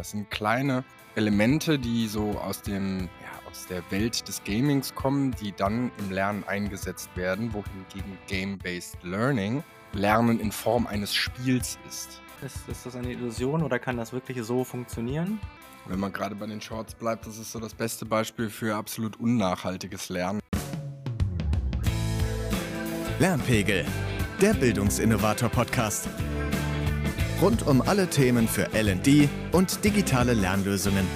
Das sind kleine Elemente, die so aus dem ja, aus der Welt des Gamings kommen, die dann im Lernen eingesetzt werden, wohingegen Game-Based Learning Lernen in Form eines Spiels ist. Ist, ist das eine Illusion oder kann das wirklich so funktionieren? Wenn man gerade bei den Shorts bleibt, das ist so das beste Beispiel für absolut unnachhaltiges Lernen. Lernpegel, der Bildungsinnovator-Podcast. Rund um alle Themen für LD und digitale Lernlösungen.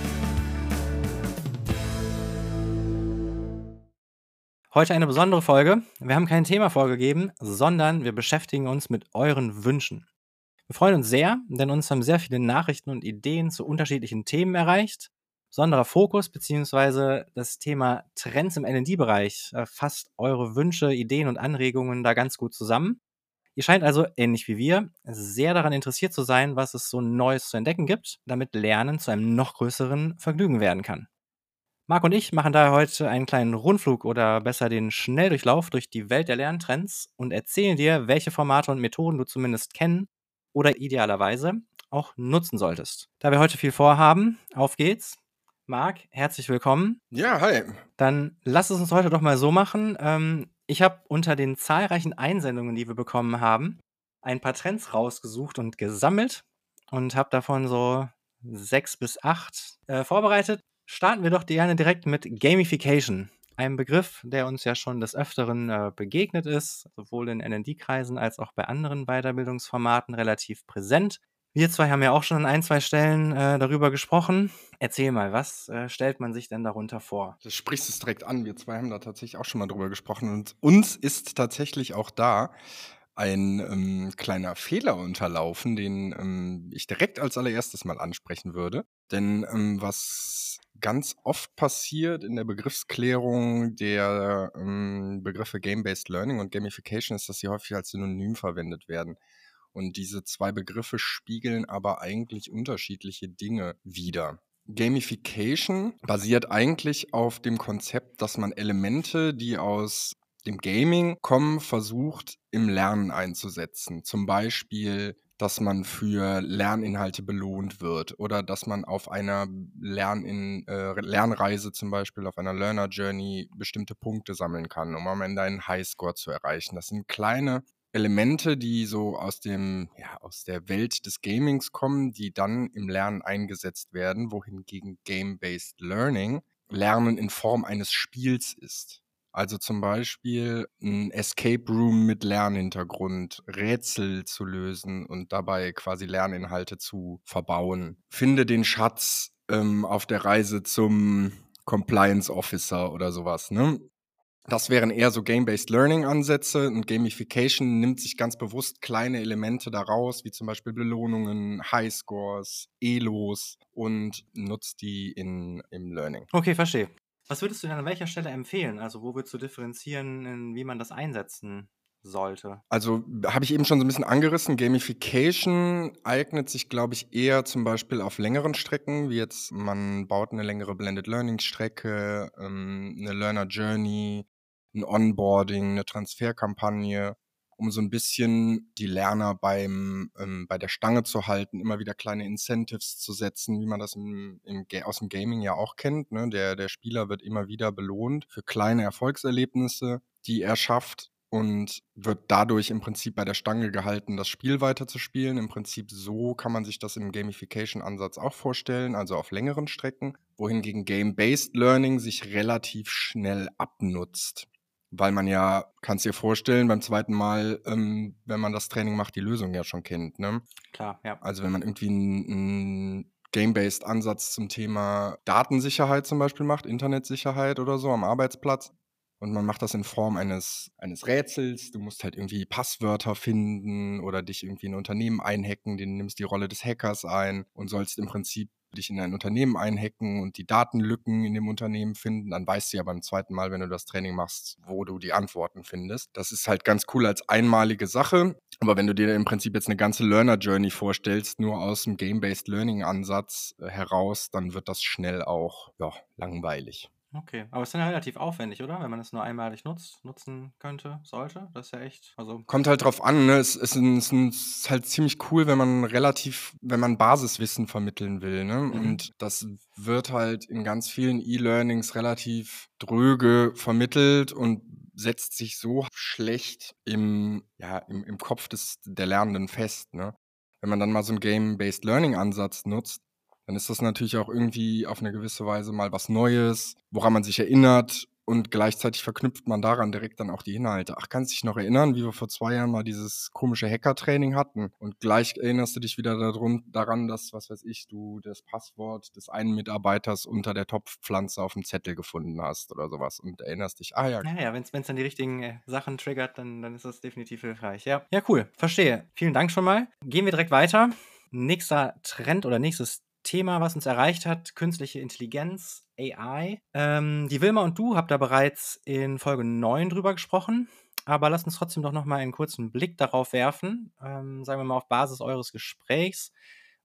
Heute eine besondere Folge. Wir haben kein Thema vorgegeben, sondern wir beschäftigen uns mit euren Wünschen. Wir freuen uns sehr, denn uns haben sehr viele Nachrichten und Ideen zu unterschiedlichen Themen erreicht. Besonderer Fokus bzw. das Thema Trends im LD-Bereich fasst eure Wünsche, Ideen und Anregungen da ganz gut zusammen. Ihr scheint also, ähnlich wie wir, sehr daran interessiert zu sein, was es so Neues zu entdecken gibt, damit Lernen zu einem noch größeren Vergnügen werden kann. Marc und ich machen daher heute einen kleinen Rundflug oder besser den Schnelldurchlauf durch die Welt der Lerntrends und erzählen dir, welche Formate und Methoden du zumindest kennen oder idealerweise auch nutzen solltest. Da wir heute viel vorhaben, auf geht's. Marc, herzlich willkommen. Ja, hi. Dann lass es uns heute doch mal so machen. Ähm, ich habe unter den zahlreichen Einsendungen, die wir bekommen haben, ein paar Trends rausgesucht und gesammelt und habe davon so sechs bis acht äh, vorbereitet. Starten wir doch gerne direkt mit Gamification. Ein Begriff, der uns ja schon des Öfteren äh, begegnet ist, sowohl in NND-Kreisen als auch bei anderen Weiterbildungsformaten relativ präsent. Wir zwei haben ja auch schon an ein, zwei Stellen äh, darüber gesprochen. Erzähl mal, was äh, stellt man sich denn darunter vor? Du sprichst es direkt an. Wir zwei haben da tatsächlich auch schon mal drüber gesprochen. Und uns ist tatsächlich auch da ein ähm, kleiner Fehler unterlaufen, den ähm, ich direkt als allererstes mal ansprechen würde. Denn ähm, was ganz oft passiert in der Begriffsklärung der ähm, Begriffe Game-Based Learning und Gamification ist, dass sie häufig als Synonym verwendet werden. Und diese zwei Begriffe spiegeln aber eigentlich unterschiedliche Dinge wider. Gamification basiert eigentlich auf dem Konzept, dass man Elemente, die aus dem Gaming kommen, versucht im Lernen einzusetzen. Zum Beispiel, dass man für Lerninhalte belohnt wird oder dass man auf einer Lernin, äh, Lernreise zum Beispiel, auf einer Learner Journey bestimmte Punkte sammeln kann, um am Ende einen Highscore zu erreichen. Das sind kleine Elemente, die so aus dem, ja, aus der Welt des Gamings kommen, die dann im Lernen eingesetzt werden, wohingegen Game-Based Learning Lernen in Form eines Spiels ist. Also zum Beispiel ein Escape Room mit Lernhintergrund, Rätsel zu lösen und dabei quasi Lerninhalte zu verbauen. Finde den Schatz ähm, auf der Reise zum Compliance Officer oder sowas. Ne? Das wären eher so Game-Based Learning-Ansätze und Gamification nimmt sich ganz bewusst kleine Elemente daraus, wie zum Beispiel Belohnungen, Highscores, Elos und nutzt die in, im Learning. Okay, verstehe. Was würdest du denn an welcher Stelle empfehlen? Also wo würdest du differenzieren, wie man das einsetzen sollte? Also habe ich eben schon so ein bisschen angerissen. Gamification eignet sich, glaube ich, eher zum Beispiel auf längeren Strecken, wie jetzt man baut eine längere Blended Learning Strecke, ähm, eine Learner Journey, ein Onboarding, eine Transferkampagne, um so ein bisschen die Lerner beim, ähm, bei der Stange zu halten, immer wieder kleine Incentives zu setzen, wie man das im, im, aus dem Gaming ja auch kennt. Ne? Der, der Spieler wird immer wieder belohnt für kleine Erfolgserlebnisse, die er schafft und wird dadurch im Prinzip bei der Stange gehalten, das Spiel weiterzuspielen. Im Prinzip so kann man sich das im Gamification-Ansatz auch vorstellen, also auf längeren Strecken, wohingegen Game-Based Learning sich relativ schnell abnutzt weil man ja, kannst dir vorstellen, beim zweiten Mal, ähm, wenn man das Training macht, die Lösung ja schon kennt. Ne? Klar, ja. Also wenn man irgendwie einen Game-based Ansatz zum Thema Datensicherheit zum Beispiel macht, Internetsicherheit oder so am Arbeitsplatz, und man macht das in Form eines, eines Rätsels. Du musst halt irgendwie Passwörter finden oder dich irgendwie in ein Unternehmen einhacken. Du nimmst die Rolle des Hackers ein und sollst im Prinzip dich in ein Unternehmen einhacken und die Datenlücken in dem Unternehmen finden, dann weißt du ja beim zweiten Mal, wenn du das Training machst, wo du die Antworten findest. Das ist halt ganz cool als einmalige Sache. Aber wenn du dir im Prinzip jetzt eine ganze Learner Journey vorstellst, nur aus dem Game-Based Learning Ansatz äh, heraus, dann wird das schnell auch ja, langweilig. Okay, aber es ist dann ja relativ aufwendig, oder? Wenn man es nur einmalig nutzt, nutzen könnte, sollte. Das ist ja echt, also Kommt halt drauf an, ne? Es ist, ein, es ist halt ziemlich cool, wenn man relativ, wenn man Basiswissen vermitteln will, ne? Mhm. Und das wird halt in ganz vielen E-Learnings relativ dröge vermittelt und setzt sich so schlecht im, ja, im, im Kopf des, der Lernenden fest, ne? Wenn man dann mal so einen Game-Based Learning-Ansatz nutzt, dann ist das natürlich auch irgendwie auf eine gewisse Weise mal was Neues, woran man sich erinnert und gleichzeitig verknüpft man daran direkt dann auch die Inhalte. Ach, kannst du dich noch erinnern, wie wir vor zwei Jahren mal dieses komische Hacker-Training hatten? Und gleich erinnerst du dich wieder darum, daran, dass, was weiß ich, du das Passwort des einen Mitarbeiters unter der Topfpflanze auf dem Zettel gefunden hast oder sowas und erinnerst dich, ah ja, Naja, wenn es dann die richtigen äh, Sachen triggert, dann, dann ist das definitiv hilfreich. Ja. ja, cool. Verstehe. Vielen Dank schon mal. Gehen wir direkt weiter. Nächster Trend oder nächstes Thema, was uns erreicht hat, künstliche Intelligenz, AI. Ähm, die Wilma und du habt da bereits in Folge 9 drüber gesprochen. Aber lasst uns trotzdem doch nochmal einen kurzen Blick darauf werfen. Ähm, sagen wir mal auf Basis eures Gesprächs.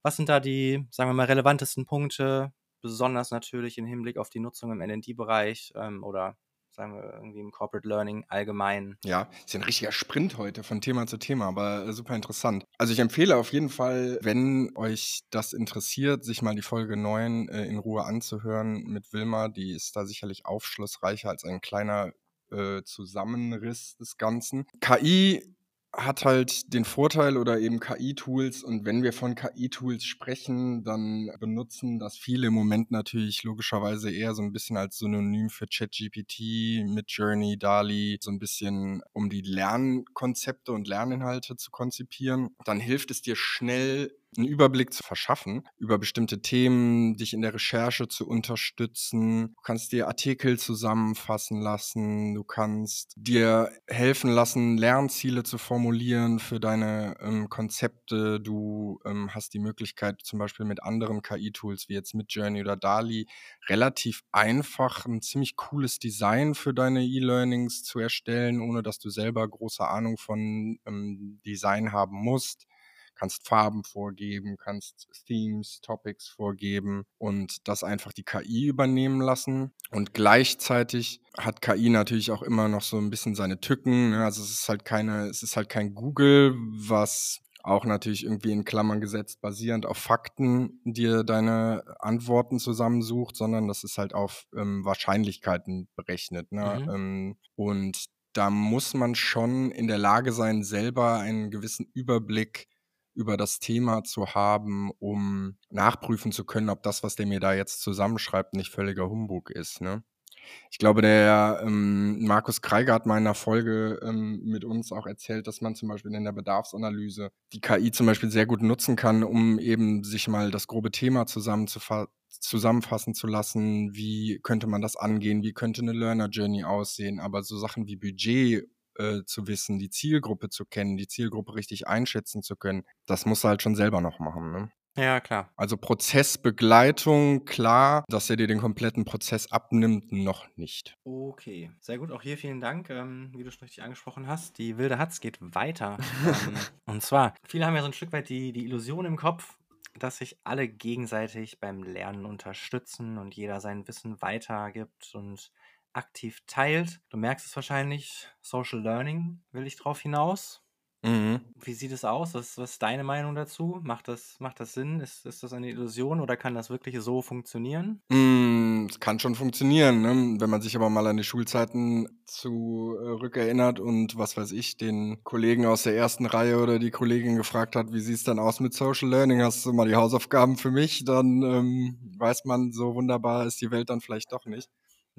Was sind da die, sagen wir mal, relevantesten Punkte, besonders natürlich im Hinblick auf die Nutzung im LD-Bereich ähm, oder sagen wir irgendwie im Corporate Learning allgemein. Ja, ist ja ein richtiger Sprint heute von Thema zu Thema, aber äh, super interessant. Also ich empfehle auf jeden Fall, wenn euch das interessiert, sich mal die Folge 9 äh, in Ruhe anzuhören mit Wilma. Die ist da sicherlich aufschlussreicher als ein kleiner äh, Zusammenriss des Ganzen. KI hat halt den Vorteil oder eben KI-Tools und wenn wir von KI-Tools sprechen, dann benutzen das viele im Moment natürlich logischerweise eher so ein bisschen als Synonym für ChatGPT, Midjourney, DALI, so ein bisschen um die Lernkonzepte und Lerninhalte zu konzipieren. Dann hilft es dir schnell einen Überblick zu verschaffen über bestimmte Themen, dich in der Recherche zu unterstützen. Du kannst dir Artikel zusammenfassen lassen. Du kannst dir helfen lassen, Lernziele zu formulieren für deine ähm, Konzepte. Du ähm, hast die Möglichkeit, zum Beispiel mit anderen KI-Tools wie jetzt mit Journey oder DALI relativ einfach ein ziemlich cooles Design für deine E-Learnings zu erstellen, ohne dass du selber große Ahnung von ähm, Design haben musst kannst Farben vorgeben, kannst Themes, Topics vorgeben und das einfach die KI übernehmen lassen. Und gleichzeitig hat KI natürlich auch immer noch so ein bisschen seine Tücken. Ne? Also es ist halt keine, es ist halt kein Google, was auch natürlich irgendwie in Klammern gesetzt, basierend auf Fakten dir deine Antworten zusammensucht, sondern das ist halt auf ähm, Wahrscheinlichkeiten berechnet. Ne? Mhm. Ähm, und da muss man schon in der Lage sein, selber einen gewissen Überblick über das Thema zu haben, um nachprüfen zu können, ob das, was der mir da jetzt zusammenschreibt, nicht völliger Humbug ist. Ne? Ich glaube, der ähm, Markus Kreiger hat mal in einer Folge ähm, mit uns auch erzählt, dass man zum Beispiel in der Bedarfsanalyse die KI zum Beispiel sehr gut nutzen kann, um eben sich mal das grobe Thema zusammenfassen zu lassen. Wie könnte man das angehen? Wie könnte eine Learner Journey aussehen? Aber so Sachen wie Budget äh, zu wissen, die Zielgruppe zu kennen, die Zielgruppe richtig einschätzen zu können, das muss er halt schon selber noch machen. Ne? Ja, klar. Also Prozessbegleitung, klar, dass er dir den kompletten Prozess abnimmt, noch nicht. Okay, sehr gut. Auch hier vielen Dank, ähm, wie du schon richtig angesprochen hast. Die wilde Hatz geht weiter. ähm, und zwar, viele haben ja so ein Stück weit die, die Illusion im Kopf, dass sich alle gegenseitig beim Lernen unterstützen und jeder sein Wissen weitergibt und aktiv teilt. Du merkst es wahrscheinlich, Social Learning will ich drauf hinaus. Mhm. Wie sieht es aus? Was, was ist deine Meinung dazu? Macht das, macht das Sinn? Ist, ist das eine Illusion oder kann das wirklich so funktionieren? Mm, Es kann schon funktionieren, ne? wenn man sich aber mal an die Schulzeiten zurückerinnert und was weiß ich, den Kollegen aus der ersten Reihe oder die Kollegin gefragt hat, wie sieht es denn aus mit Social Learning? Hast du mal die Hausaufgaben für mich? Dann ähm, weiß man, so wunderbar ist die Welt dann vielleicht doch nicht.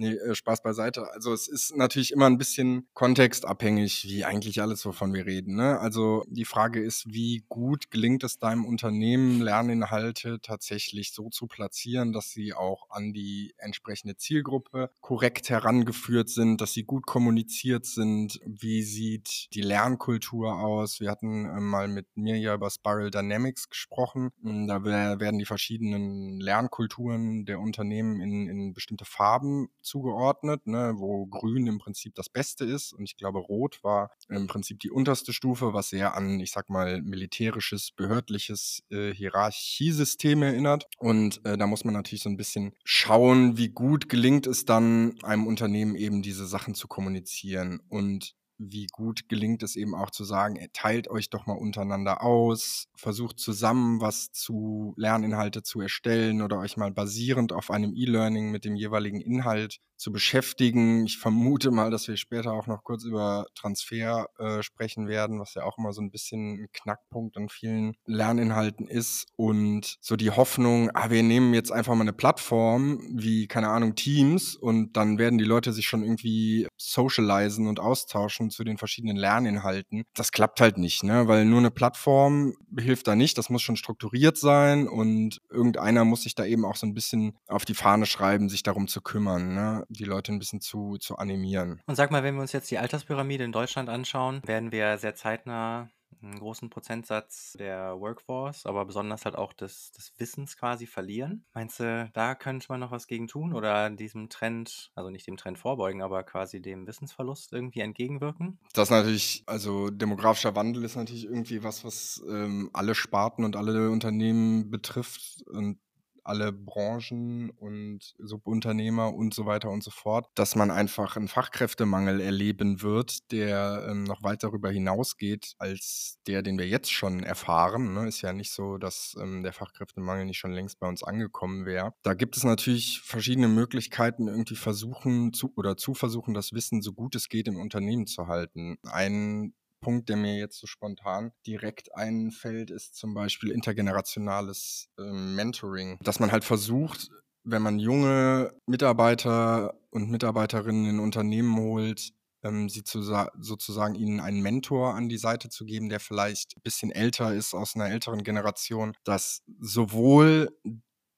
Nee, äh, Spaß beiseite. Also es ist natürlich immer ein bisschen kontextabhängig, wie eigentlich alles, wovon wir reden. Ne? Also die Frage ist, wie gut gelingt es deinem Unternehmen, Lerninhalte tatsächlich so zu platzieren, dass sie auch an die entsprechende Zielgruppe korrekt herangeführt sind, dass sie gut kommuniziert sind. Wie sieht die Lernkultur aus? Wir hatten äh, mal mit mir ja über Spiral Dynamics gesprochen. Da wer- werden die verschiedenen Lernkulturen der Unternehmen in, in bestimmte Farben zugeordnet, ne, wo grün im Prinzip das Beste ist. Und ich glaube, rot war im Prinzip die unterste Stufe, was sehr an, ich sag mal, militärisches, behördliches äh, Hierarchiesystem erinnert. Und äh, da muss man natürlich so ein bisschen schauen, wie gut gelingt es dann einem Unternehmen eben diese Sachen zu kommunizieren. Und wie gut gelingt es eben auch zu sagen, teilt euch doch mal untereinander aus, versucht zusammen was zu Lerninhalte zu erstellen oder euch mal basierend auf einem E-Learning mit dem jeweiligen Inhalt zu beschäftigen. Ich vermute mal, dass wir später auch noch kurz über Transfer äh, sprechen werden, was ja auch immer so ein bisschen ein Knackpunkt an vielen Lerninhalten ist. Und so die Hoffnung, ah, wir nehmen jetzt einfach mal eine Plattform wie, keine Ahnung, Teams und dann werden die Leute sich schon irgendwie socialisen und austauschen zu den verschiedenen Lerninhalten. Das klappt halt nicht, ne? Weil nur eine Plattform hilft da nicht. Das muss schon strukturiert sein und irgendeiner muss sich da eben auch so ein bisschen auf die Fahne schreiben, sich darum zu kümmern. Ne? die Leute ein bisschen zu, zu animieren. Und sag mal, wenn wir uns jetzt die Alterspyramide in Deutschland anschauen, werden wir sehr zeitnah einen großen Prozentsatz der Workforce, aber besonders halt auch des, des Wissens quasi verlieren. Meinst du, da könnte man noch was gegen tun oder diesem Trend, also nicht dem Trend vorbeugen, aber quasi dem Wissensverlust irgendwie entgegenwirken? Das ist natürlich, also demografischer Wandel ist natürlich irgendwie was, was ähm, alle Sparten und alle Unternehmen betrifft und alle Branchen und Subunternehmer und so weiter und so fort, dass man einfach einen Fachkräftemangel erleben wird, der ähm, noch weit darüber hinausgeht als der, den wir jetzt schon erfahren. Ne? Ist ja nicht so, dass ähm, der Fachkräftemangel nicht schon längst bei uns angekommen wäre. Da gibt es natürlich verschiedene Möglichkeiten, irgendwie versuchen zu oder zu versuchen, das Wissen so gut es geht im Unternehmen zu halten. Ein Punkt, der mir jetzt so spontan direkt einfällt, ist zum Beispiel intergenerationales äh, Mentoring. Dass man halt versucht, wenn man junge Mitarbeiter und Mitarbeiterinnen in Unternehmen holt, ähm, sie zu, sozusagen ihnen einen Mentor an die Seite zu geben, der vielleicht ein bisschen älter ist aus einer älteren Generation, dass sowohl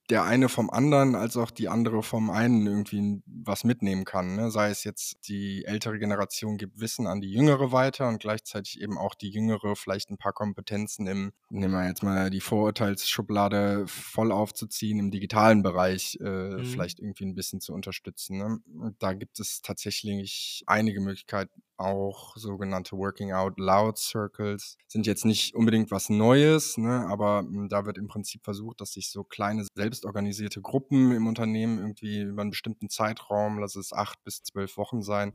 der eine vom anderen als auch die andere vom einen irgendwie was mitnehmen kann. Ne? Sei es jetzt die ältere Generation gibt Wissen an die jüngere weiter und gleichzeitig eben auch die jüngere vielleicht ein paar Kompetenzen im, nehmen wir jetzt mal die Vorurteilsschublade voll aufzuziehen, im digitalen Bereich äh, mhm. vielleicht irgendwie ein bisschen zu unterstützen. Ne? Da gibt es tatsächlich einige Möglichkeiten, auch sogenannte Working Out Loud Circles. Sind jetzt nicht unbedingt was Neues, ne, aber hm, da wird im Prinzip versucht, dass sich so kleine selbstorganisierte Gruppen im Unternehmen irgendwie über einen bestimmten Zeitraum, lass es acht bis zwölf Wochen sein,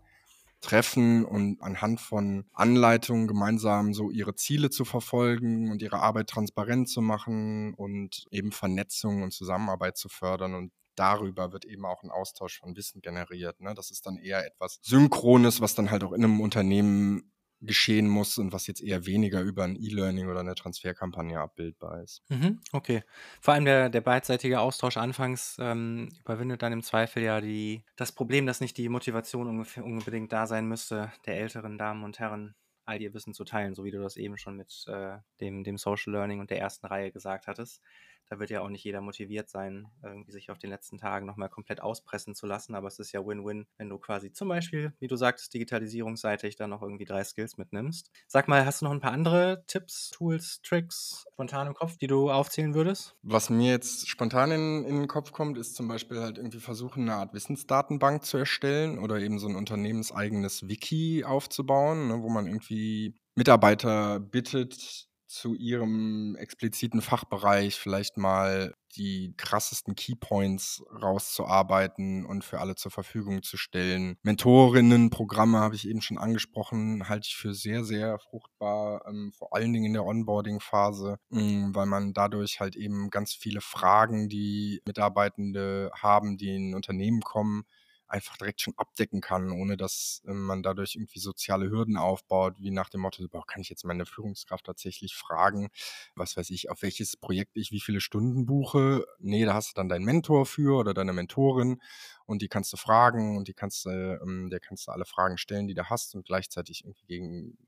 treffen und anhand von Anleitungen gemeinsam so ihre Ziele zu verfolgen und ihre Arbeit transparent zu machen und eben Vernetzung und Zusammenarbeit zu fördern. Und darüber wird eben auch ein Austausch von Wissen generiert. Ne? Das ist dann eher etwas Synchrones, was dann halt auch in einem Unternehmen geschehen muss und was jetzt eher weniger über ein E-Learning oder eine Transferkampagne abbildbar ist. Mhm, okay. Vor allem der, der beidseitige Austausch anfangs ähm, überwindet dann im Zweifel ja die, das Problem, dass nicht die Motivation unbedingt da sein müsste, der älteren Damen und Herren all ihr Wissen zu teilen, so wie du das eben schon mit äh, dem, dem Social Learning und der ersten Reihe gesagt hattest da wird ja auch nicht jeder motiviert sein, irgendwie sich auf den letzten Tagen nochmal komplett auspressen zu lassen. Aber es ist ja Win-Win, wenn du quasi zum Beispiel, wie du sagtest, digitalisierungsseitig dann noch irgendwie drei Skills mitnimmst. Sag mal, hast du noch ein paar andere Tipps, Tools, Tricks spontan im Kopf, die du aufzählen würdest? Was mir jetzt spontan in, in den Kopf kommt, ist zum Beispiel halt irgendwie versuchen, eine Art Wissensdatenbank zu erstellen oder eben so ein unternehmenseigenes Wiki aufzubauen, ne, wo man irgendwie Mitarbeiter bittet, zu ihrem expliziten Fachbereich vielleicht mal die krassesten Keypoints rauszuarbeiten und für alle zur Verfügung zu stellen. Mentorinnenprogramme habe ich eben schon angesprochen, halte ich für sehr, sehr fruchtbar, ähm, vor allen Dingen in der Onboarding-Phase, ähm, weil man dadurch halt eben ganz viele Fragen, die Mitarbeitende haben, die in Unternehmen kommen, einfach direkt schon abdecken kann, ohne dass äh, man dadurch irgendwie soziale Hürden aufbaut, wie nach dem Motto, boah, kann ich jetzt meine Führungskraft tatsächlich fragen, was weiß ich, auf welches Projekt ich wie viele Stunden buche? Nee, da hast du dann deinen Mentor für oder deine Mentorin und die kannst du fragen und die kannst du, ähm, der kannst du alle Fragen stellen, die du hast und gleichzeitig irgendwie gegen,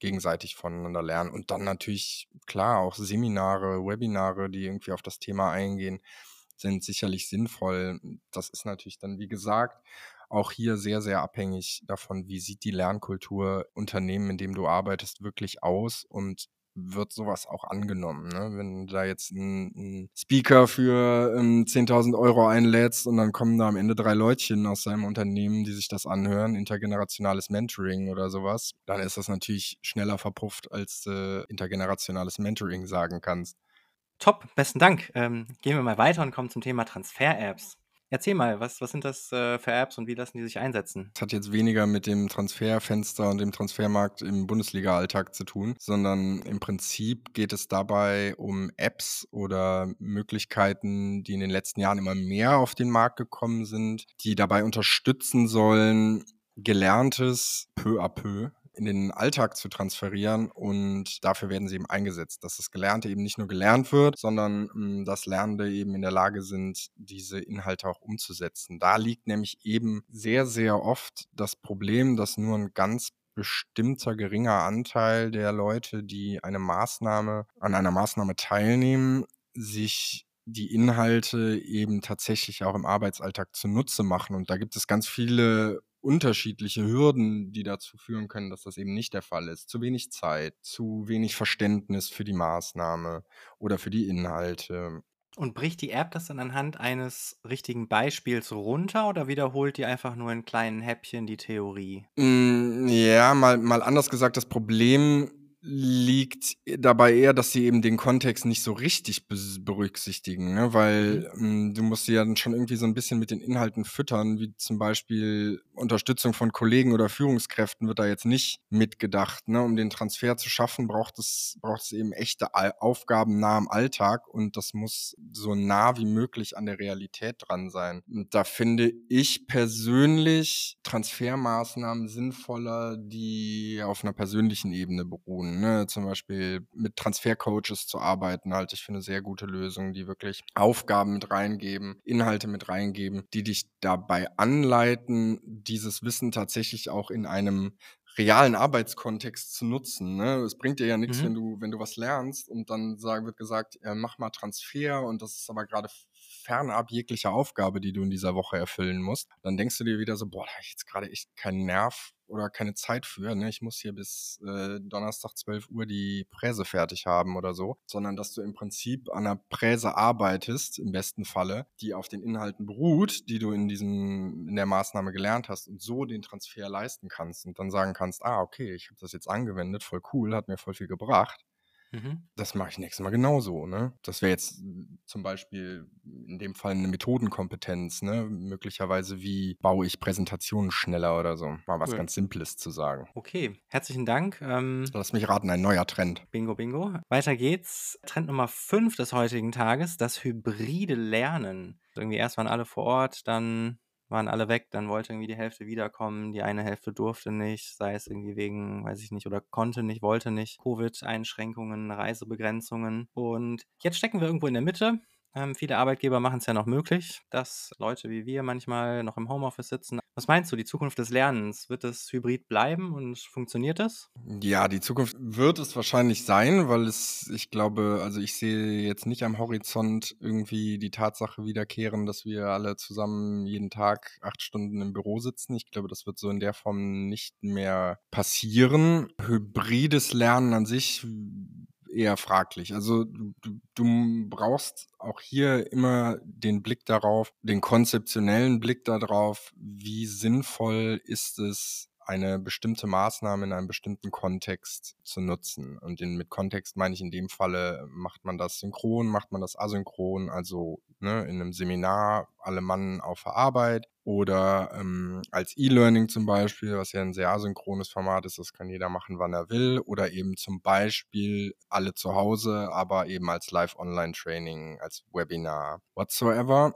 gegenseitig voneinander lernen. Und dann natürlich, klar, auch Seminare, Webinare, die irgendwie auf das Thema eingehen sind sicherlich sinnvoll. Das ist natürlich dann, wie gesagt, auch hier sehr, sehr abhängig davon, wie sieht die Lernkultur Unternehmen, in dem du arbeitest, wirklich aus und wird sowas auch angenommen. Ne? Wenn du da jetzt einen Speaker für ähm, 10.000 Euro einlädst und dann kommen da am Ende drei Leutchen aus seinem Unternehmen, die sich das anhören, intergenerationales Mentoring oder sowas, dann ist das natürlich schneller verpufft, als äh, intergenerationales Mentoring sagen kannst. Top, besten Dank. Ähm, gehen wir mal weiter und kommen zum Thema Transfer-Apps. Erzähl mal, was, was sind das äh, für Apps und wie lassen die sich einsetzen? Das hat jetzt weniger mit dem Transferfenster und dem Transfermarkt im Bundesliga-Alltag zu tun, sondern im Prinzip geht es dabei um Apps oder Möglichkeiten, die in den letzten Jahren immer mehr auf den Markt gekommen sind, die dabei unterstützen sollen, Gelerntes peu à peu in den Alltag zu transferieren und dafür werden sie eben eingesetzt, dass das Gelernte eben nicht nur gelernt wird, sondern hm, dass Lernende eben in der Lage sind, diese Inhalte auch umzusetzen. Da liegt nämlich eben sehr, sehr oft das Problem, dass nur ein ganz bestimmter geringer Anteil der Leute, die eine Maßnahme an einer Maßnahme teilnehmen, sich die Inhalte eben tatsächlich auch im Arbeitsalltag zunutze machen. Und da gibt es ganz viele unterschiedliche Hürden, die dazu führen können, dass das eben nicht der Fall ist. Zu wenig Zeit, zu wenig Verständnis für die Maßnahme oder für die Inhalte. Und bricht die App das dann anhand eines richtigen Beispiels runter oder wiederholt die einfach nur in kleinen Häppchen die Theorie? Mm, ja, mal, mal anders gesagt, das Problem liegt dabei eher, dass sie eben den Kontext nicht so richtig berücksichtigen, ne? weil mhm. ähm, du musst sie ja dann schon irgendwie so ein bisschen mit den Inhalten füttern, wie zum Beispiel Unterstützung von Kollegen oder Führungskräften wird da jetzt nicht mitgedacht. Ne? Um den Transfer zu schaffen, braucht es, braucht es eben echte Aufgaben nah am Alltag und das muss so nah wie möglich an der Realität dran sein. Und da finde ich persönlich Transfermaßnahmen sinnvoller, die auf einer persönlichen Ebene beruhen ne? Zum Beispiel mit Transfercoaches zu arbeiten, halte ich für eine sehr gute Lösung, die wirklich Aufgaben mit reingeben, Inhalte mit reingeben, die dich dabei anleiten, dieses Wissen tatsächlich auch in einem realen Arbeitskontext zu nutzen. Ne? Es bringt dir ja nichts, mhm. wenn du, wenn du was lernst und dann sagen, wird gesagt, äh, mach mal Transfer und das ist aber gerade fernab jeglicher Aufgabe, die du in dieser Woche erfüllen musst. Dann denkst du dir wieder so, boah, da habe ich jetzt gerade echt keinen Nerv oder keine Zeit für. Ne? Ich muss hier bis äh, Donnerstag 12 Uhr die Präse fertig haben oder so, sondern dass du im Prinzip an einer Präse arbeitest, im besten Falle, die auf den Inhalten beruht, die du in diesem, in der Maßnahme gelernt hast und so den Transfer leisten kannst und dann sagen kannst, ah, okay, ich habe das jetzt angewendet, voll cool, hat mir voll viel gebracht. Mhm. Das mache ich nächstes Mal genauso, ne? Das wäre jetzt zum Beispiel in dem Fall eine Methodenkompetenz, ne? Möglicherweise, wie baue ich Präsentationen schneller oder so. Mal was cool. ganz Simples zu sagen. Okay, herzlichen Dank. Ähm, Lass mich raten, ein neuer Trend. Bingo, bingo. Weiter geht's. Trend Nummer 5 des heutigen Tages, das hybride Lernen. Irgendwie erst waren alle vor Ort, dann waren alle weg, dann wollte irgendwie die Hälfte wiederkommen, die eine Hälfte durfte nicht, sei es irgendwie wegen, weiß ich nicht, oder konnte nicht, wollte nicht, Covid-Einschränkungen, Reisebegrenzungen. Und jetzt stecken wir irgendwo in der Mitte. Ähm, viele Arbeitgeber machen es ja noch möglich, dass Leute wie wir manchmal noch im Homeoffice sitzen. Was meinst du, die Zukunft des Lernens? Wird es hybrid bleiben und funktioniert das? Ja, die Zukunft wird es wahrscheinlich sein, weil es, ich glaube, also ich sehe jetzt nicht am Horizont irgendwie die Tatsache wiederkehren, dass wir alle zusammen jeden Tag acht Stunden im Büro sitzen. Ich glaube, das wird so in der Form nicht mehr passieren. Hybrides Lernen an sich eher fraglich. Also du, du brauchst auch hier immer den Blick darauf, den konzeptionellen Blick darauf, wie sinnvoll ist es, eine bestimmte Maßnahme in einem bestimmten Kontext zu nutzen. Und den, mit Kontext meine ich in dem Falle, macht man das synchron, macht man das asynchron, also ne, in einem Seminar alle Mann auf der Arbeit oder ähm, als E-Learning zum Beispiel, was ja ein sehr asynchrones Format ist, das kann jeder machen, wann er will, oder eben zum Beispiel alle zu Hause, aber eben als Live-Online-Training, als Webinar, whatsoever.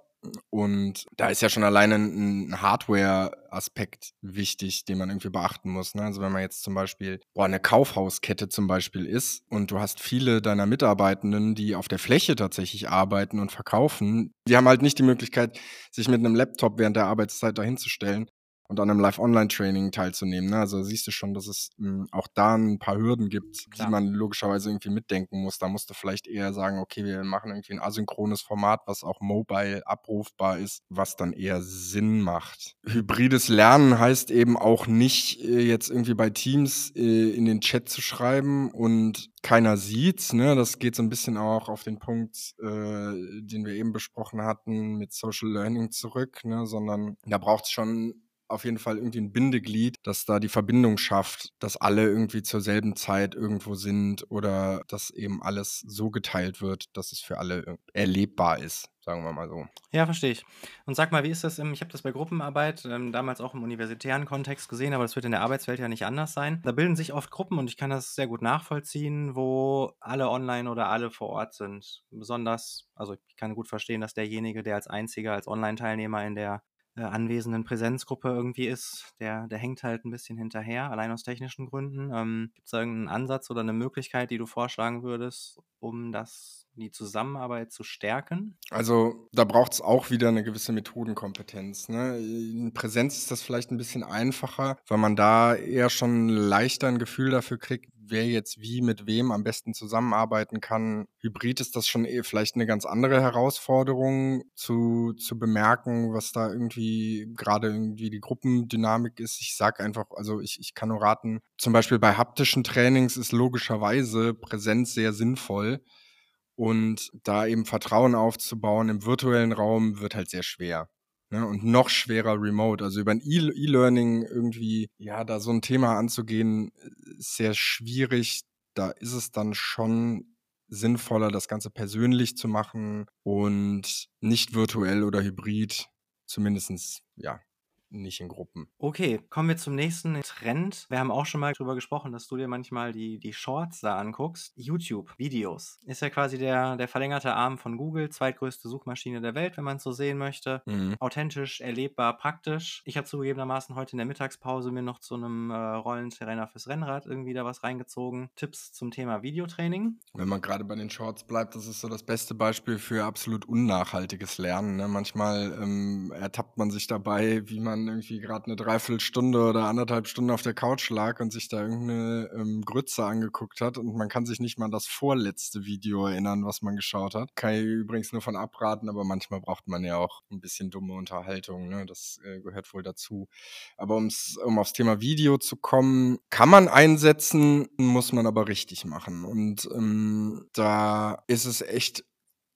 Und da ist ja schon alleine ein Hardware-Aspekt wichtig, den man irgendwie beachten muss. Ne? Also wenn man jetzt zum Beispiel boah, eine Kaufhauskette zum Beispiel ist und du hast viele deiner Mitarbeitenden, die auf der Fläche tatsächlich arbeiten und verkaufen, die haben halt nicht die Möglichkeit, sich mit einem Laptop während der Arbeitszeit dahinzustellen und an einem Live-Online-Training teilzunehmen. Ne? Also siehst du schon, dass es mh, hm, auch da ein paar Hürden gibt, Klar. die man logischerweise irgendwie mitdenken muss. Da musst du vielleicht eher sagen, okay, wir machen irgendwie ein asynchrones Format, was auch mobile abrufbar ist, was dann eher Sinn macht. Hybrides Lernen heißt eben auch nicht äh, jetzt irgendwie bei Teams äh, in den Chat zu schreiben und keiner sieht's. Ne? Das geht so ein bisschen auch auf den Punkt, äh, den wir eben besprochen hatten, mit Social Learning zurück, ne? sondern da braucht es schon auf jeden Fall irgendwie ein Bindeglied, das da die Verbindung schafft, dass alle irgendwie zur selben Zeit irgendwo sind oder dass eben alles so geteilt wird, dass es für alle erlebbar ist sagen wir mal so. Ja, verstehe ich. Und sag mal, wie ist das im, ich habe das bei Gruppenarbeit ähm, damals auch im universitären Kontext gesehen, aber das wird in der Arbeitswelt ja nicht anders sein. Da bilden sich oft Gruppen und ich kann das sehr gut nachvollziehen, wo alle online oder alle vor Ort sind. Besonders, also ich kann gut verstehen, dass derjenige, der als einziger, als Online-Teilnehmer in der äh, anwesenden Präsenzgruppe irgendwie ist, der, der hängt halt ein bisschen hinterher, allein aus technischen Gründen. Ähm, Gibt es irgendeinen Ansatz oder eine Möglichkeit, die du vorschlagen würdest, um das, die Zusammenarbeit zu stärken? Also da braucht es auch wieder eine gewisse Methodenkompetenz. Ne? In Präsenz ist das vielleicht ein bisschen einfacher, weil man da eher schon leichter ein Gefühl dafür kriegt, wer jetzt wie mit wem am besten zusammenarbeiten kann. Hybrid ist das schon eh vielleicht eine ganz andere Herausforderung zu, zu bemerken, was da irgendwie gerade irgendwie die Gruppendynamik ist. Ich sag einfach, also ich, ich kann nur raten, zum Beispiel bei haptischen Trainings ist logischerweise Präsenz sehr sinnvoll. Und da eben Vertrauen aufzubauen im virtuellen Raum wird halt sehr schwer. Ne, und noch schwerer remote. Also über ein e-, E-Learning irgendwie, ja, da so ein Thema anzugehen, ist sehr schwierig. Da ist es dann schon sinnvoller, das Ganze persönlich zu machen und nicht virtuell oder hybrid. Zumindestens ja, nicht in Gruppen. Okay, kommen wir zum nächsten Trend. Wir haben auch schon mal darüber gesprochen, dass du dir manchmal die, die Shorts da anguckst. YouTube-Videos ist ja quasi der, der verlängerte Arm von Google, zweitgrößte Suchmaschine der Welt, wenn man es so sehen möchte. Mhm. Authentisch, erlebbar, praktisch. Ich habe zugegebenermaßen heute in der Mittagspause mir noch zu einem äh, Rollenterrainer fürs Rennrad irgendwie da was reingezogen. Tipps zum Thema Videotraining. Wenn man gerade bei den Shorts bleibt, das ist so das beste Beispiel für absolut unnachhaltiges Lernen. Ne? Manchmal ähm, ertappt man sich dabei, wie man man irgendwie gerade eine Dreiviertelstunde oder anderthalb Stunden auf der Couch lag und sich da irgendeine ähm, Grütze angeguckt hat und man kann sich nicht mal an das vorletzte Video erinnern, was man geschaut hat. Kann ich übrigens nur von abraten, aber manchmal braucht man ja auch ein bisschen dumme Unterhaltung, ne? das äh, gehört wohl dazu. Aber um's, um aufs Thema Video zu kommen, kann man einsetzen, muss man aber richtig machen und ähm, da ist es echt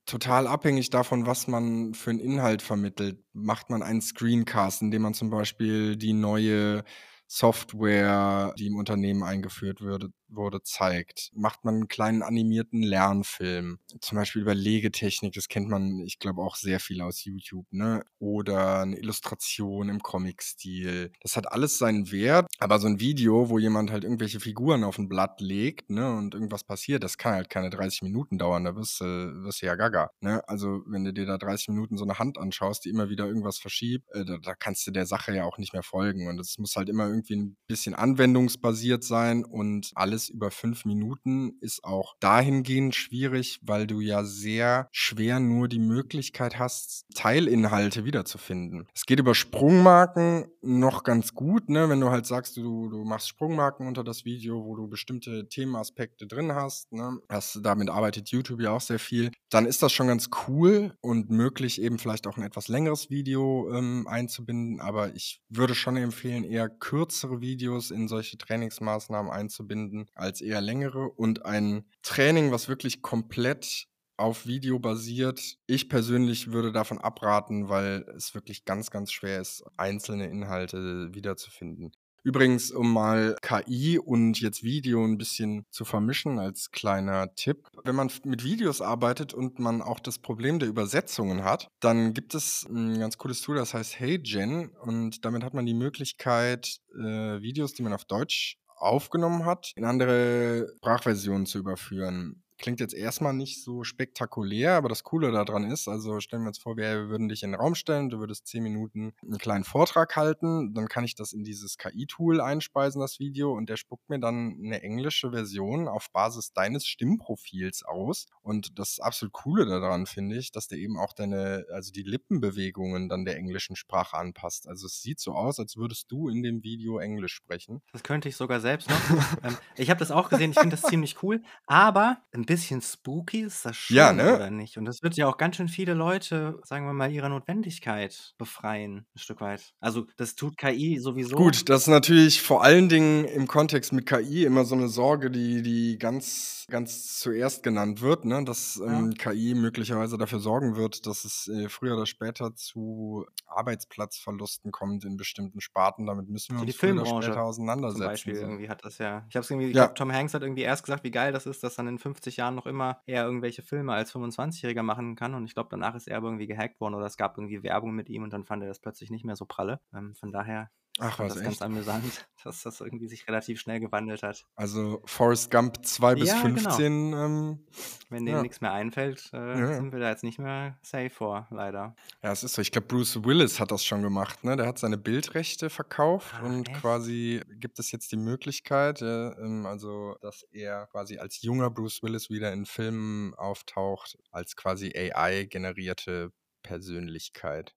total abhängig davon, was man für einen Inhalt vermittelt. Macht man einen Screencast, indem man zum Beispiel die neue Software, die im Unternehmen eingeführt würde, wurde, zeigt. Macht man einen kleinen animierten Lernfilm, zum Beispiel über Legetechnik, das kennt man, ich glaube, auch sehr viel aus YouTube, ne? Oder eine Illustration im Comic-Stil. Das hat alles seinen Wert, aber so ein Video, wo jemand halt irgendwelche Figuren auf ein Blatt legt, ne, und irgendwas passiert, das kann halt keine 30 Minuten dauern, da wirst du, wirst du ja gaga, ne? Also, wenn du dir da 30 Minuten so eine Hand anschaust, die immer wieder irgendwas verschiebt, äh, da, da kannst du der Sache ja auch nicht mehr folgen und es muss halt immer irgendwie ein bisschen anwendungsbasiert sein und alles alles über fünf Minuten ist auch dahingehend schwierig, weil du ja sehr schwer nur die Möglichkeit hast, Teilinhalte wiederzufinden. Es geht über Sprungmarken noch ganz gut, ne? wenn du halt sagst, du, du machst Sprungmarken unter das Video, wo du bestimmte Themenaspekte drin hast. Ne? Das, damit arbeitet YouTube ja auch sehr viel. Dann ist das schon ganz cool und möglich, eben vielleicht auch ein etwas längeres Video ähm, einzubinden. Aber ich würde schon empfehlen, eher kürzere Videos in solche Trainingsmaßnahmen einzubinden, als eher längere und ein Training, was wirklich komplett auf Video basiert. Ich persönlich würde davon abraten, weil es wirklich ganz, ganz schwer ist, einzelne Inhalte wiederzufinden. Übrigens, um mal KI und jetzt Video ein bisschen zu vermischen als kleiner Tipp. Wenn man mit Videos arbeitet und man auch das Problem der Übersetzungen hat, dann gibt es ein ganz cooles Tool, das heißt HeyGen und damit hat man die Möglichkeit, äh, Videos, die man auf Deutsch aufgenommen hat, in andere Sprachversionen zu überführen. Klingt jetzt erstmal nicht so spektakulär, aber das Coole daran ist, also stellen wir uns vor, wir würden dich in den Raum stellen, du würdest zehn Minuten einen kleinen Vortrag halten, dann kann ich das in dieses KI-Tool einspeisen, das Video, und der spuckt mir dann eine englische Version auf Basis deines Stimmprofils aus. Und das absolut Coole daran finde ich, dass der eben auch deine, also die Lippenbewegungen dann der englischen Sprache anpasst. Also es sieht so aus, als würdest du in dem Video Englisch sprechen. Das könnte ich sogar selbst noch. ähm, ich habe das auch gesehen, ich finde das ziemlich cool, aber ein bisschen spooky ist das schon, Ja, ne? oder nicht? Und das wird ja auch ganz schön viele Leute, sagen wir mal, ihrer Notwendigkeit befreien, ein Stück weit. Also das tut KI sowieso. Gut, das ist natürlich vor allen Dingen im Kontext mit KI immer so eine Sorge, die, die ganz, ganz zuerst genannt wird, ne? dass Ja. ähm, KI möglicherweise dafür sorgen wird, dass es äh, früher oder später zu Arbeitsplatzverlusten kommt in bestimmten Sparten. Damit müssen wir So die uns früher oder Filmbranche später Zum auseinandersetzen. Beispiel So. irgendwie hat das ja. Ich habe es irgendwie, ich Ja. glaube, Tom Hanks hat irgendwie erst gesagt, wie geil das ist, dass dann in 50 Jahren noch immer er irgendwelche Filme als 25-Jähriger machen kann. Und ich glaube, danach ist er irgendwie gehackt worden oder es gab irgendwie Werbung mit ihm und dann fand er das plötzlich nicht mehr so pralle. Ähm, von daher Ach was, das ganz echt? amüsant, dass das irgendwie sich relativ schnell gewandelt hat. Also Forrest Gump 2 bis Ja, genau. 15. Ähm, Wenn denen ja. nichts mehr einfällt, äh, Ja, sind wir da jetzt nicht mehr safe vor, leider. Ja, es ist so. Ich glaube, Bruce Willis hat das schon gemacht. Ne? Der hat seine Bildrechte verkauft Ah, und echt? quasi gibt es jetzt die Möglichkeit, äh, also dass er quasi als junger Bruce Willis wieder in Filmen auftaucht, als quasi AI-generierte Persönlichkeit.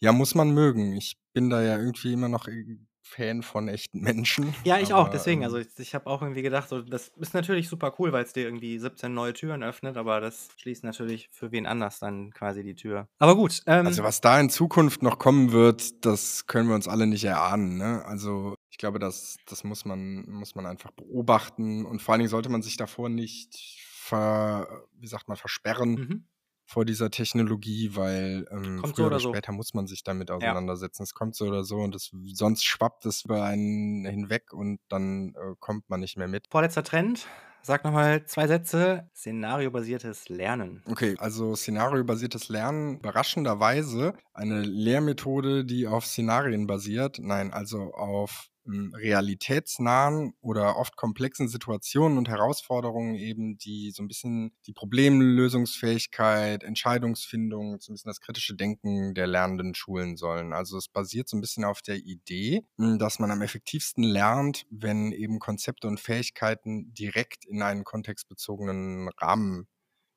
Ja, muss man mögen. Ich bin da ja irgendwie immer noch äh, Fan von echten Menschen. Ja, ich auch, Aber deswegen. Also ähm, ich, ich habe auch irgendwie gedacht, so, das ist natürlich super cool, weil es dir irgendwie 17 neue Türen öffnet, aber das schließt natürlich für wen anders dann quasi die Tür. Aber gut, Also ähm, was da in Zukunft noch kommen wird, das können wir uns alle nicht erahnen. Ne? Also ich glaube, das, das muss, man, muss man einfach beobachten und vor allen Dingen sollte man sich davor nicht ver, wie sagt man, versperren mhm. Vor dieser Technologie, weil ähm, kommt so früher oder oder so. später muss man sich damit Ja. auseinandersetzen. Es kommt so oder so und das, sonst schwappt es über einen hinweg und dann äh, kommt man nicht mehr mit. Vorletzter Trend. Sag nochmal zwei Sätze. Szenariobasiertes Lernen. Okay, also szenariobasiertes Lernen, überraschenderweise eine Lehrmethode, die auf Szenarien basiert, nein, also auf realitätsnahen oder oft komplexen Situationen und Herausforderungen eben, die so ein bisschen die Problemlösungsfähigkeit, Entscheidungsfindung, so ein bisschen das kritische Denken der Lernenden schulen sollen. Also es basiert so ein bisschen auf der Idee, dass man am effektivsten lernt, wenn eben Konzepte und Fähigkeiten direkt in einen kontextbezogenen Rahmen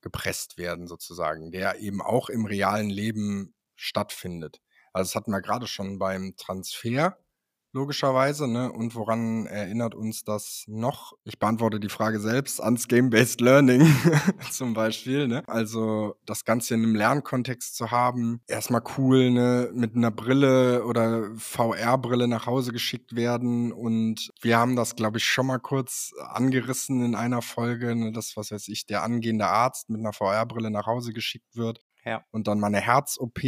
gepresst werden, sozusagen, der eben auch im realen Leben stattfindet. Also das hatten wir gerade schon beim Transfer, logischerweise, ne? Und woran erinnert uns das noch? Ich beantworte die Frage selbst, ans Game-Based Learning zum Beispiel, ne? Also das Ganze in einem Lernkontext zu haben, erstmal cool, ne? Mit einer Brille oder VR-Brille nach Hause geschickt werden und wir haben das, glaube ich, schon mal kurz angerissen in einer Folge, ne? Das, was weiß ich, der angehende Arzt mit einer VR-Brille nach Hause geschickt wird Ja. und dann mal eine Herz-OP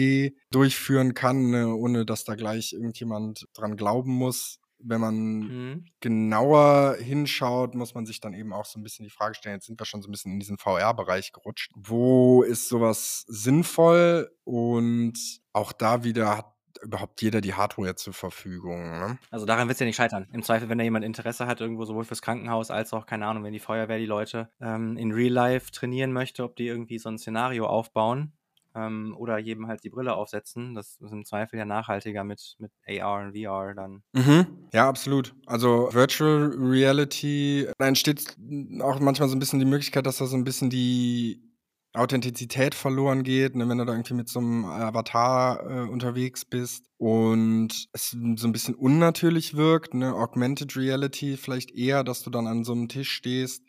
durchführen kann, ne, ohne dass da gleich irgendjemand dran glauben muss. Wenn man Mhm. genauer hinschaut, muss man sich dann eben auch so ein bisschen die Frage stellen, jetzt sind wir schon so ein bisschen in diesen VR-Bereich gerutscht. Wo ist sowas sinnvoll? Und auch da wieder hat überhaupt jeder die Hardware zur Verfügung. Ne? Also daran wird es ja nicht scheitern. Im Zweifel, wenn da jemand Interesse hat, irgendwo sowohl fürs Krankenhaus als auch, keine Ahnung, wenn die Feuerwehr die Leute ähm, in Real Life trainieren möchte, ob die irgendwie so ein Szenario aufbauen ähm, oder jedem halt die Brille aufsetzen. Das ist im Zweifel ja nachhaltiger mit, mit AR und VR dann. Mhm. Ja, absolut. Also Virtual Reality, da entsteht auch manchmal so ein bisschen die Möglichkeit, dass da so ein bisschen die Authentizität verloren geht, ne, wenn du da irgendwie mit so einem Avatar äh, unterwegs bist und es so ein bisschen unnatürlich wirkt, ne, Augmented Reality vielleicht eher, dass du dann an so einem Tisch stehst,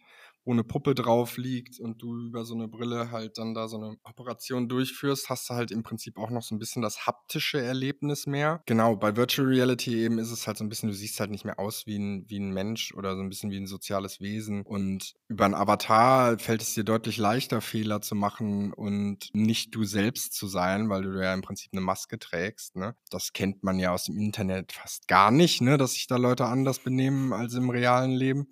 wo eine Puppe drauf liegt und du über so eine Brille halt dann da so eine Operation durchführst, hast du halt im Prinzip auch noch so ein bisschen das haptische Erlebnis mehr. Genau, bei Virtual Reality eben ist es halt so ein bisschen, du siehst halt nicht mehr aus wie ein, wie ein Mensch oder so ein bisschen wie ein soziales Wesen und über einen Avatar fällt es dir deutlich leichter, Fehler zu machen und nicht du selbst zu sein, weil du ja im Prinzip eine Maske trägst. Ne? Das kennt man ja aus dem Internet fast gar nicht, ne? dass sich da Leute anders benehmen als im realen Leben.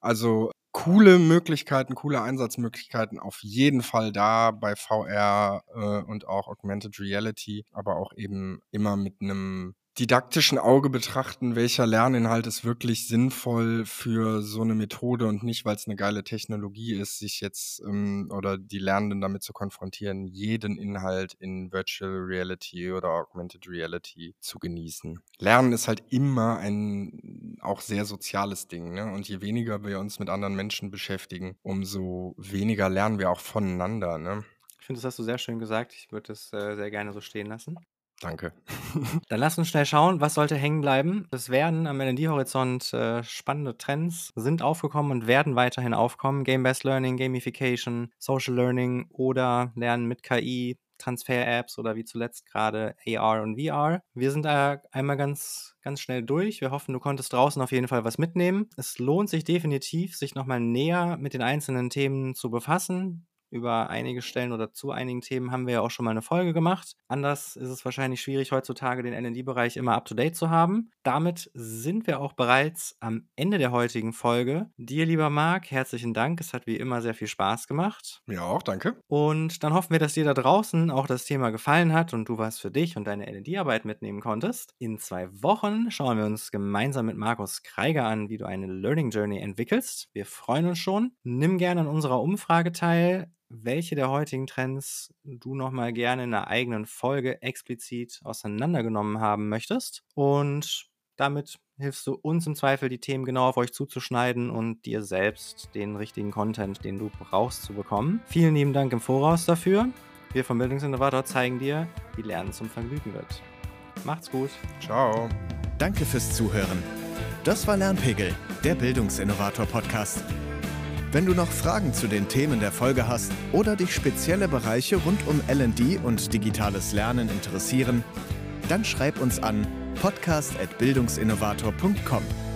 Also coole Möglichkeiten, coole Einsatzmöglichkeiten auf jeden Fall da bei VR äh, und auch Augmented Reality, aber auch eben immer mit einem didaktischen Auge betrachten, welcher Lerninhalt ist wirklich sinnvoll für so eine Methode und nicht, weil es eine geile Technologie ist, sich jetzt ähm, oder die Lernenden damit zu konfrontieren, jeden Inhalt in Virtual Reality oder Augmented Reality zu genießen. Lernen ist halt immer ein auch sehr soziales Ding, ne? Und je weniger wir uns mit anderen Menschen beschäftigen, umso weniger lernen wir auch voneinander, ne? Ich finde, das hast du sehr schön gesagt. Ich würde das äh, sehr gerne so stehen lassen. Danke. Dann lass uns schnell schauen, was sollte hängen bleiben. Es werden am LND-Horizont äh, spannende Trends, sind aufgekommen und werden weiterhin aufkommen. Game-Based Learning, Gamification, Social Learning oder Lernen mit KI, Transfer-Apps oder wie zuletzt gerade AR und VR. Wir sind da einmal ganz, ganz schnell durch. Wir hoffen, du konntest draußen auf jeden Fall was mitnehmen. Es lohnt sich definitiv, sich nochmal näher mit den einzelnen Themen zu befassen. Über einige Stellen oder zu einigen Themen haben wir ja auch schon mal eine Folge gemacht. Anders ist es wahrscheinlich schwierig, heutzutage den LD-Bereich immer up-to-date zu haben. Damit sind wir auch bereits am Ende der heutigen Folge. Dir, lieber Marc, herzlichen Dank. Es hat wie immer sehr viel Spaß gemacht. Mir auch, danke. Und dann hoffen wir, dass dir da draußen auch das Thema gefallen hat und du was für dich und deine LD-Arbeit mitnehmen konntest. In zwei Wochen schauen wir uns gemeinsam mit Markus Kreiger an, wie du eine Learning Journey entwickelst. Wir freuen uns schon. Nimm gerne an unserer Umfrage teil welche der heutigen Trends du nochmal gerne in einer eigenen Folge explizit auseinandergenommen haben möchtest. Und damit hilfst du uns im Zweifel, die Themen genau auf euch zuzuschneiden und dir selbst den richtigen Content, den du brauchst, zu bekommen. Vielen lieben Dank im Voraus dafür. Wir vom Bildungsinnovator zeigen dir, wie Lernen zum Vergnügen wird. Macht's gut. Ciao. Danke fürs Zuhören. Das war Lernpegel, der Bildungsinnovator Podcast. Wenn du noch Fragen zu den Themen der Folge hast oder dich spezielle Bereiche rund um LD und digitales Lernen interessieren, dann schreib uns an podcast.bildungsinnovator.com.